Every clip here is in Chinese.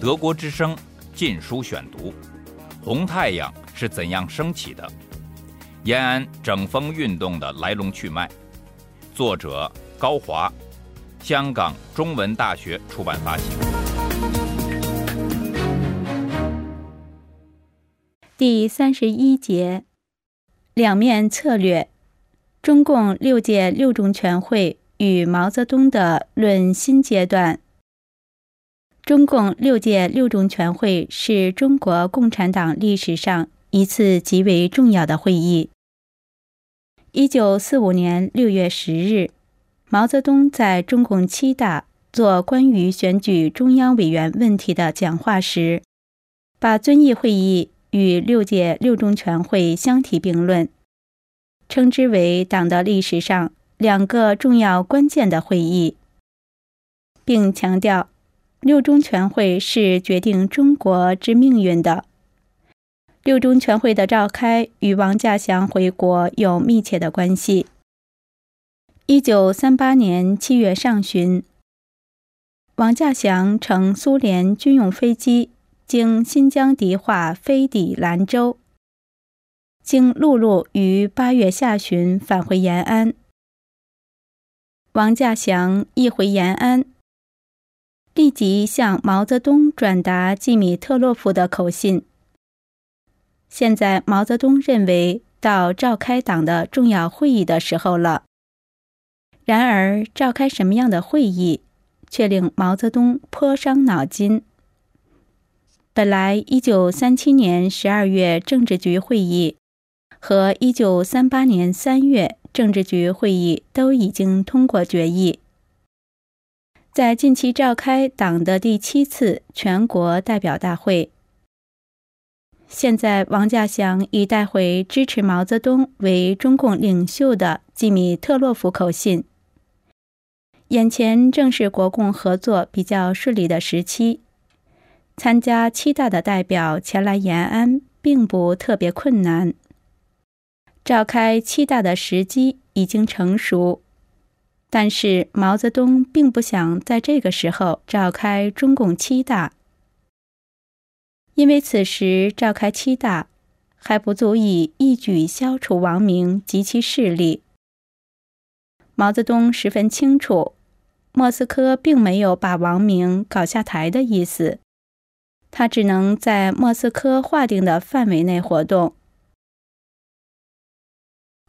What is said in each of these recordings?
德国之声《禁书选读》：红太阳是怎样升起的？延安整风运动的来龙去脉。作者高华，香港中文大学出版发行。第三十一节：两面策略。中共六届六中全会与毛泽东的论新阶段。中共六届六中全会是中国共产党历史上一次极为重要的会议。一九四五年六月十日，毛泽东在中共七大做关于选举中央委员问题的讲话时，把遵义会议与六届六中全会相提并论，称之为党的历史上两个重要关键的会议，并强调。六中全会是决定中国之命运的。六中全会的召开与王稼祥回国有密切的关系。一九三八年七月上旬，王稼祥乘苏联军用飞机经新疆迪化飞抵兰州，经陆路于八月下旬返回延安。王稼祥一回延安。立即向毛泽东转达季米特洛夫的口信。现在毛泽东认为到召开党的重要会议的时候了。然而，召开什么样的会议，却令毛泽东颇伤脑筋。本来，一九三七年十二月政治局会议和一九三八年三月政治局会议都已经通过决议。在近期召开党的第七次全国代表大会。现在，王稼祥已带回支持毛泽东为中共领袖的季米特洛夫口信。眼前正是国共合作比较顺利的时期，参加七大的代表前来延安并不特别困难。召开七大的时机已经成熟。但是毛泽东并不想在这个时候召开中共七大，因为此时召开七大还不足以一举消除王明及其势力。毛泽东十分清楚，莫斯科并没有把王明搞下台的意思，他只能在莫斯科划定的范围内活动。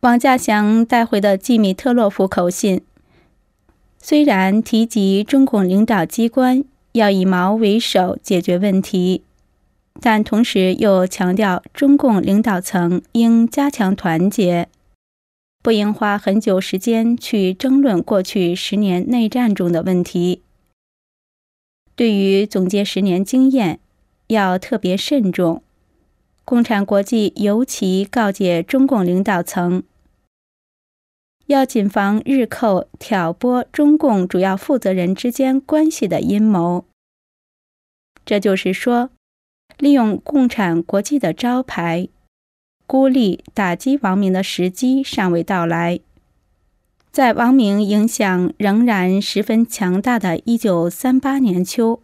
王稼祥带回的季米特洛夫口信。虽然提及中共领导机关要以毛为首解决问题，但同时又强调中共领导层应加强团结，不应花很久时间去争论过去十年内战中的问题。对于总结十年经验，要特别慎重。共产国际尤其告诫中共领导层。要谨防日寇挑拨中共主要负责人之间关系的阴谋。这就是说，利用共产国际的招牌，孤立打击王明的时机尚未到来。在王明影响仍然十分强大的一九三八年秋，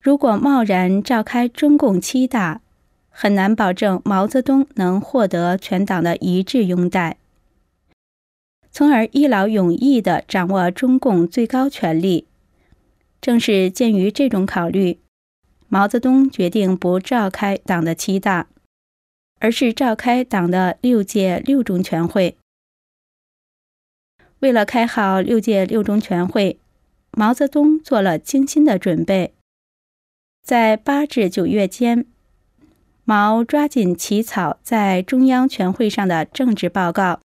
如果贸然召开中共七大，很难保证毛泽东能获得全党的一致拥戴。从而一劳永逸地掌握中共最高权力。正是鉴于这种考虑，毛泽东决定不召开党的七大，而是召开党的六届六中全会。为了开好六届六中全会，毛泽东做了精心的准备。在八至九月间，毛抓紧起草在中央全会上的政治报告。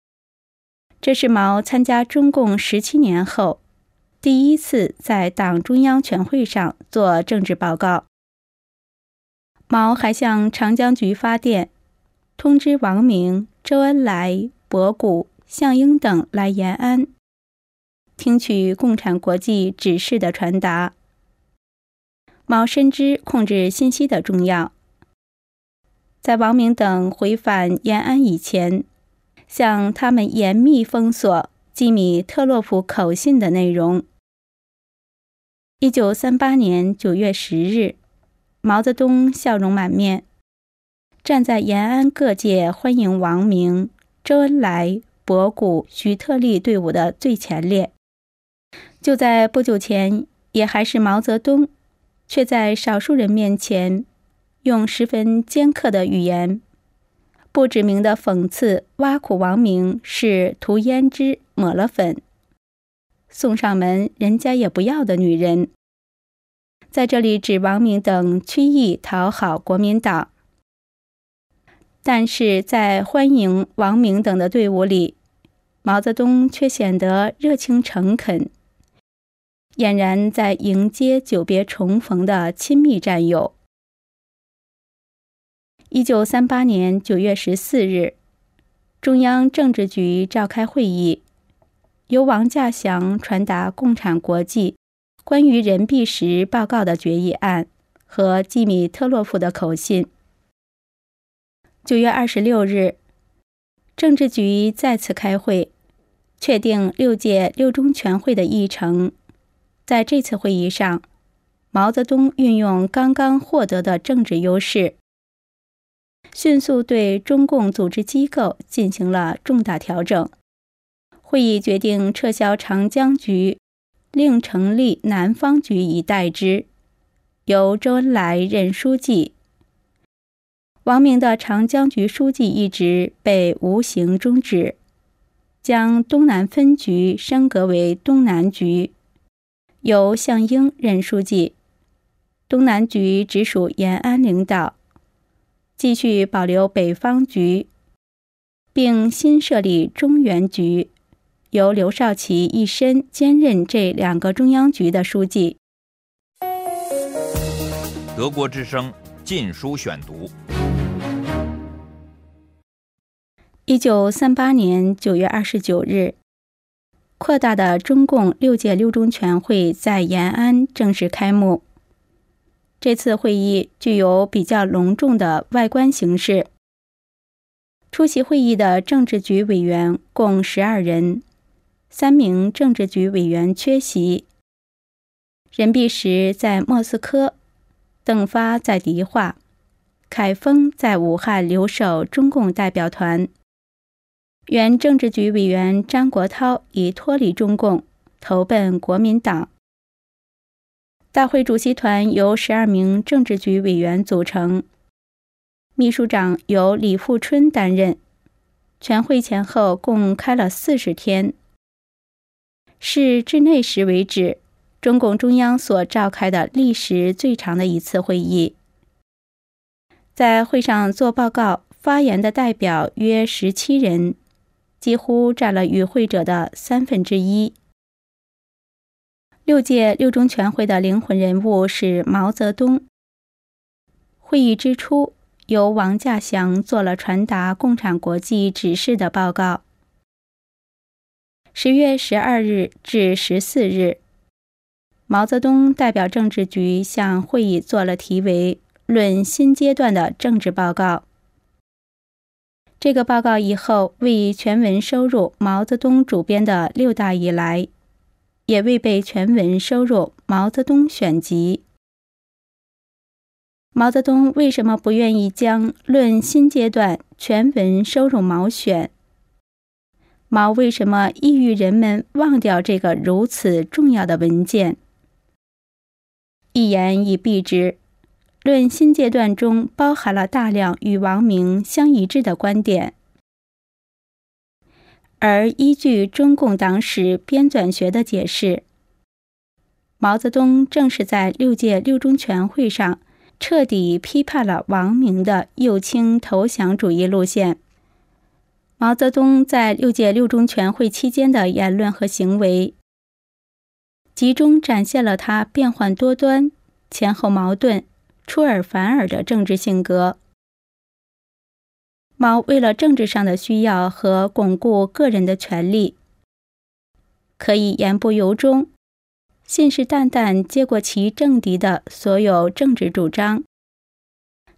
这是毛参加中共十七年后，第一次在党中央全会上做政治报告。毛还向长江局发电，通知王明、周恩来、博古、项英等来延安，听取共产国际指示的传达。毛深知控制信息的重要，在王明等回返延安以前。向他们严密封锁基米特洛夫口信的内容。一九三八年九月十日，毛泽东笑容满面，站在延安各界欢迎王明、周恩来、博古、徐特立队伍的最前列。就在不久前，也还是毛泽东，却在少数人面前，用十分尖刻的语言，不指名的讽刺、挖苦王明是涂胭脂抹了粉。送上门，人家也不要的女人，在这里指王明等曲意讨好国民党，但是在欢迎王明等的队伍里，毛泽东却显得热情诚恳，俨然在迎接久别重逢的亲密战友。一九三八年九月十四日，中央政治局召开会议。由王稼祥传达共产国际关于任弼时报告的决议案和季米特洛夫的口信。九月二十六日，政治局再次开会，确定六届六中全会的议程。在这次会议上，毛泽东运用刚刚获得的政治优势，迅速对中共组织机构进行了重大调整。会议决定撤销长江局，另成立南方局以代之，由周恩来任书记。王明的长江局书记一职被无形终止，将东南分局升格为东南局，由项英任书记。东南局直属延安领导，继续保留北方局，并新设立中原局。由刘少奇一身兼任这两个中央局的书记。德国之声《禁书选读》。一九三八年九月二十九日，扩大的中共六届六中全会在延安正式开幕。这次会议具有比较隆重的外观形式。出席会议的政治局委员共十二人。三名政治局委员缺席。任弼时在莫斯科，邓发在迪化，凯丰在武汉留守中共代表团。原政治局委员张国焘已脱离中共，投奔国民党。大会主席团由十二名政治局委员组成，秘书长由李富春担任。全会前后共开了四十天。是至那时为止，中共中央所召开的历时最长的一次会议。在会上做报告、发言的代表约十七人，几乎占了与会者的三分之一。六届六中全会的灵魂人物是毛泽东。会议之初，由王稼祥做了传达共产国际指示的报告。十月十二日至十四日，毛泽东代表政治局向会议做了题为《论新阶段的政治报告》。这个报告以后为全文收入毛泽东主编的六大以来，也未被全文收入《毛泽东选集》。毛泽东为什么不愿意将《论新阶段》全文收入《毛选》？毛为什么意欲人们忘掉这个如此重要的文件？一言以蔽之，论新阶段中包含了大量与王明相一致的观点，而依据中共党史编纂学的解释，毛泽东正是在六届六中全会上彻底批判了王明的右倾投降主义路线。毛泽东在六届六中全会期间的言论和行为，集中展现了他变幻多端、前后矛盾、出尔反尔的政治性格。为了政治上的需要和巩固个人的权利，可以言不由衷、信誓旦旦接过其政敌的所有政治主张；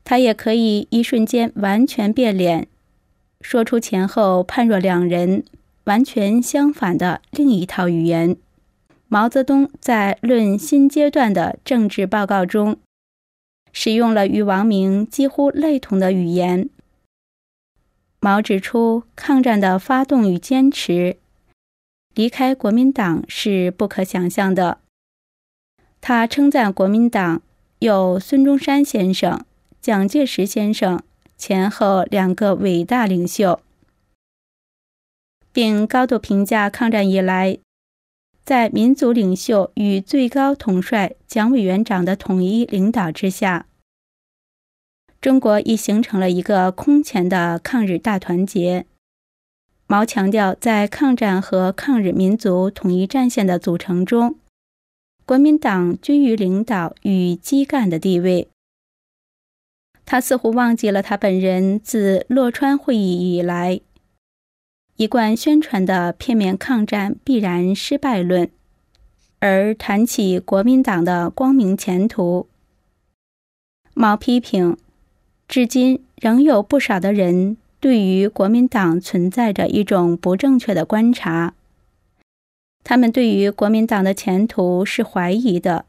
他也可以一瞬间完全变脸。说出前后判若两人、完全相反的另一套语言。毛泽东在《论新阶段的政治报告》中，使用了与王明几乎类同的语言。毛指出，抗战的发动与坚持，离开国民党是不可想象的。他称赞国民党有孙中山先生、蒋介石先生前后两个伟大领袖，并高度评价抗战以来，在民族领袖与最高统帅蒋委员长的统一领导之下。中国已形成了一个空前的抗日大团结。毛强调，在抗战和抗日民族统一战线的组成中，国民党居于领导与基干的地位。他似乎忘记了他本人自洛川会议以来一贯宣传的片面抗战必然失败论，而谈起国民党的光明前途。毛批评。至今仍有不少的人对于国民党存在着一种不正确的观察，他们对于国民党的前途是怀疑的。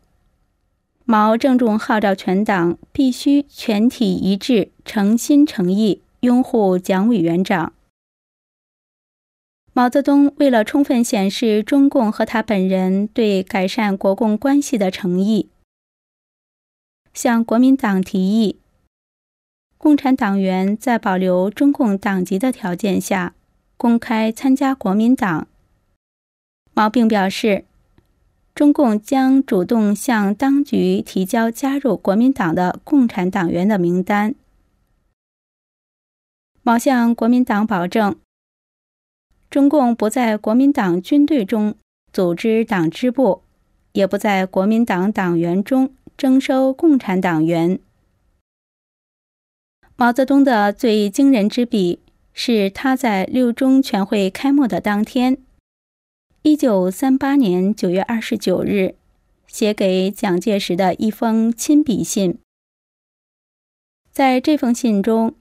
毛郑重号召全党必须全体一致、诚心诚意拥护蒋委员长。毛泽东为了充分显示中共和他本人对改善国共关系的诚意，向国民党提议。共产党员在保留中共党籍的条件下，公开参加国民党。毛并表示，中共将主动向当局提交加入国民党的共产党员的名单。毛向国民党保证，中共不在国民党军队中组织党支部，也不在国民党党员中征收共产党员。毛泽东的最惊人之笔是他在六中全会开幕的当天，一九三八年九月二十九日，写给蒋介石的一封亲笔信。在这封信中，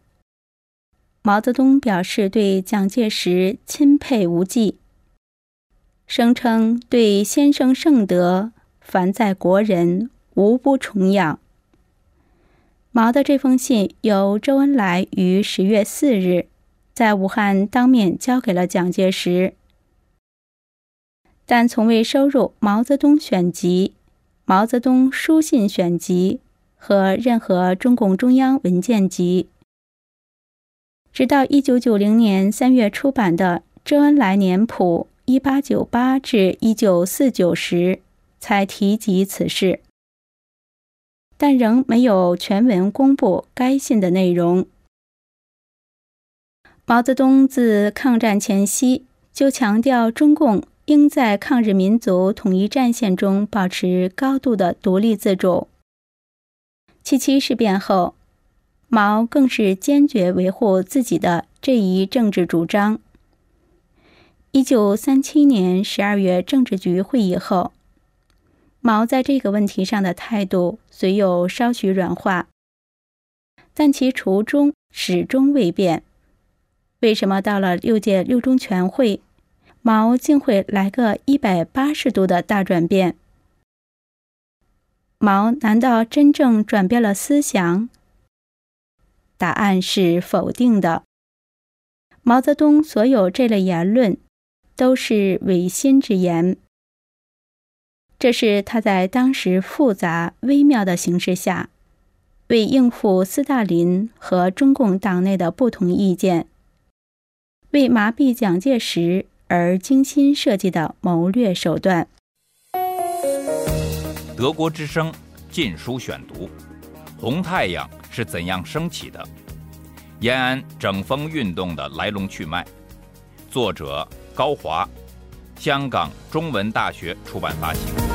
毛泽东表示对蒋介石钦佩无际，声称对先生圣德，凡在国人，无不崇仰。毛的这封信由周恩来于十月四日在武汉当面交给了蒋介石，但从未收入《毛泽东选集》《毛泽东书信选集》和任何中共中央文件集。直到一九九零年三月出版的《周恩来年谱（一八九八至一九四九）》时，才提及此事。但仍没有全文公布该信的内容。毛泽东自抗战前夕就强调，中共应在抗日民族统一战线中保持高度的独立自主。七七事变后，毛更是坚决维护自己的这一政治主张。一九三七年十二月政治局会议后。毛在这个问题上的态度虽有稍许软化，但其初衷始终未变。为什么到了六届六中全会，毛竟会来个一百八十度的大转变？毛难道真正转变了思想？答案是否定的。毛泽东所有这类言论，都是违心之言。这是他在当时复杂微妙的形势下，为应付斯大林和中共党内的不同意见，为麻痹蒋介石而精心设计的谋略手段。德国之声《禁书选读》：红太阳是怎样升起的？延安整风运动的来龙去脉。作者高华，香港中文大学出版发行。